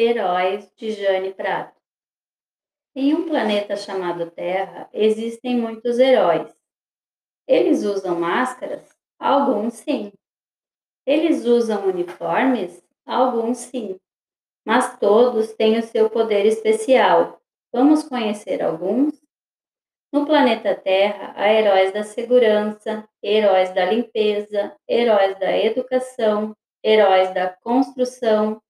Heróis de Jane Prato. Em um planeta chamado Terra, existem muitos heróis. Eles usam máscaras? Alguns sim. Eles usam uniformes? Alguns sim. Mas todos têm o seu poder especial. Vamos conhecer alguns? No planeta Terra, há heróis da segurança, heróis da limpeza, heróis da educação, heróis da construção,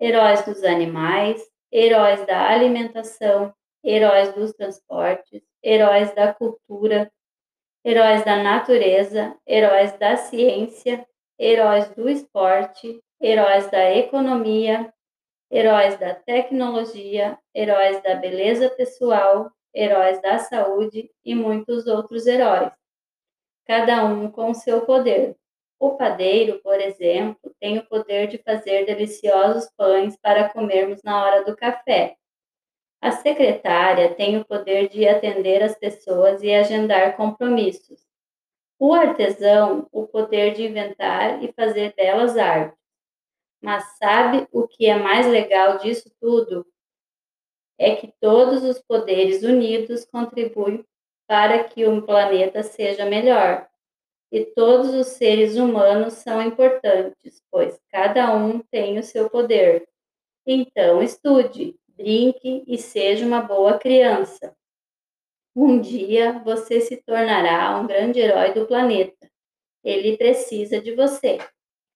heróis dos animais, heróis da alimentação, heróis dos transportes, heróis da cultura, heróis da natureza, heróis da ciência, heróis do esporte, heróis da economia, heróis da tecnologia, heróis da beleza pessoal, heróis da saúde e muitos outros heróis, cada um com seu poder. O padeiro, por exemplo, tem o poder de fazer deliciosos pães para comermos na hora do café. A secretária tem o poder de atender as pessoas e agendar compromissos. O artesão, o poder de inventar e fazer belas artes. Mas sabe o que é mais legal disso tudo? É que todos os poderes unidos contribuem para que o planeta seja melhor. E todos os seres humanos são importantes, pois cada um tem o seu poder. Então, estude, brinque e seja uma boa criança. Um dia você se tornará um grande herói do planeta. Ele precisa de você.